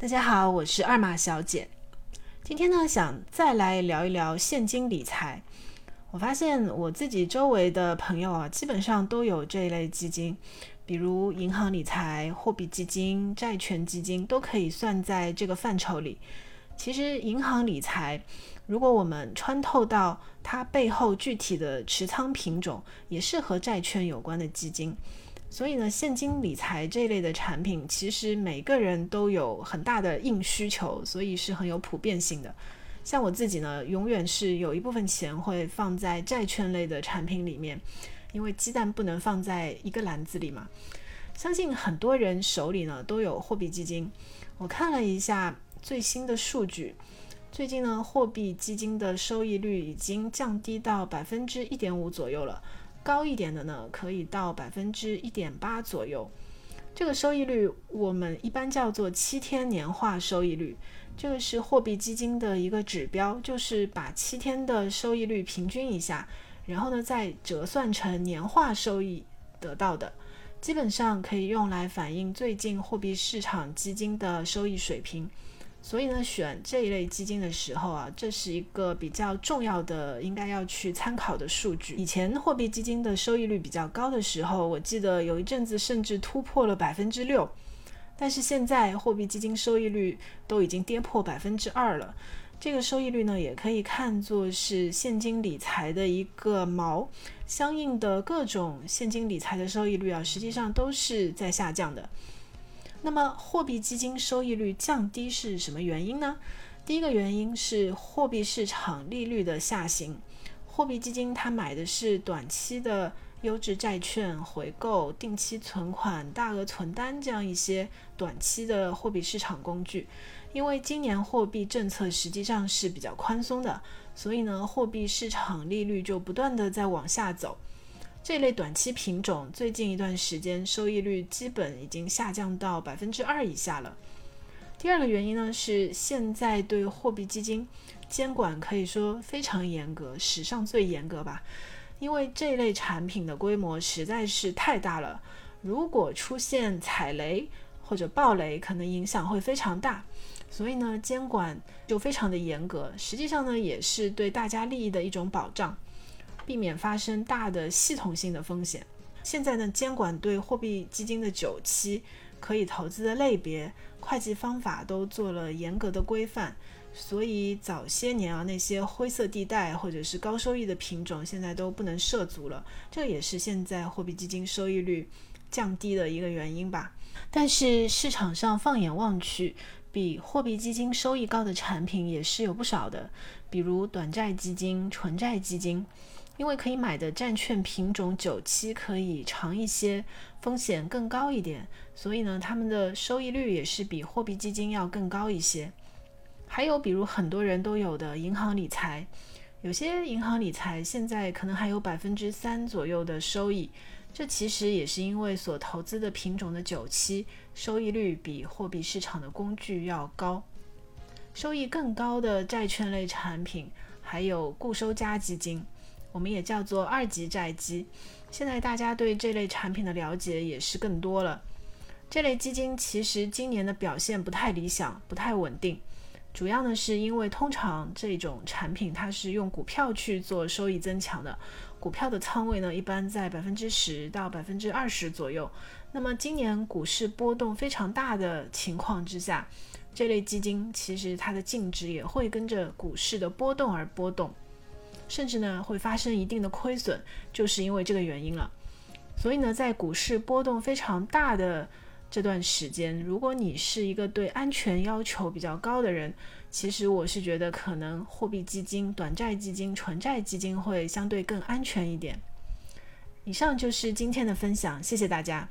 大家好，我是二马小姐。今天呢，想再来聊一聊现金理财。我发现我自己周围的朋友啊，基本上都有这一类基金，比如银行理财、货币基金、债券基金，都可以算在这个范畴里。其实，银行理财，如果我们穿透到它背后具体的持仓品种，也是和债券有关的基金。所以呢，现金理财这类的产品，其实每个人都有很大的硬需求，所以是很有普遍性的。像我自己呢，永远是有一部分钱会放在债券类的产品里面，因为鸡蛋不能放在一个篮子里嘛。相信很多人手里呢都有货币基金。我看了一下最新的数据，最近呢，货币基金的收益率已经降低到百分之一点五左右了。高一点的呢，可以到百分之一点八左右。这个收益率我们一般叫做七天年化收益率，这个是货币基金的一个指标，就是把七天的收益率平均一下，然后呢再折算成年化收益得到的，基本上可以用来反映最近货币市场基金的收益水平。所以呢，选这一类基金的时候啊，这是一个比较重要的，应该要去参考的数据。以前货币基金的收益率比较高的时候，我记得有一阵子甚至突破了百分之六，但是现在货币基金收益率都已经跌破百分之二了。这个收益率呢，也可以看作是现金理财的一个锚，相应的各种现金理财的收益率啊，实际上都是在下降的。那么，货币基金收益率降低是什么原因呢？第一个原因是货币市场利率的下行。货币基金它买的是短期的优质债券、回购、定期存款、大额存单这样一些短期的货币市场工具。因为今年货币政策实际上是比较宽松的，所以呢，货币市场利率就不断的在往下走。这类短期品种最近一段时间收益率基本已经下降到百分之二以下了。第二个原因呢是现在对货币基金监管可以说非常严格，史上最严格吧。因为这类产品的规模实在是太大了，如果出现踩雷或者暴雷，可能影响会非常大。所以呢，监管就非常的严格，实际上呢也是对大家利益的一种保障。避免发生大的系统性的风险。现在呢，监管对货币基金的久期可以投资的类别、会计方法都做了严格的规范，所以早些年啊那些灰色地带或者是高收益的品种，现在都不能涉足了。这也是现在货币基金收益率降低的一个原因吧。但是市场上放眼望去，比货币基金收益高的产品也是有不少的，比如短债基金、纯债基金。因为可以买的债券品种久期可以长一些，风险更高一点，所以呢，他们的收益率也是比货币基金要更高一些。还有比如很多人都有的银行理财，有些银行理财现在可能还有百分之三左右的收益，这其实也是因为所投资的品种的久期收益率比货币市场的工具要高。收益更高的债券类产品还有固收加基金。我们也叫做二级债基，现在大家对这类产品的了解也是更多了。这类基金其实今年的表现不太理想，不太稳定，主要呢是因为通常这种产品它是用股票去做收益增强的，股票的仓位呢一般在百分之十到百分之二十左右。那么今年股市波动非常大的情况之下，这类基金其实它的净值也会跟着股市的波动而波动。甚至呢会发生一定的亏损，就是因为这个原因了。所以呢，在股市波动非常大的这段时间，如果你是一个对安全要求比较高的人，其实我是觉得可能货币基金、短债基金、纯债基金会相对更安全一点。以上就是今天的分享，谢谢大家。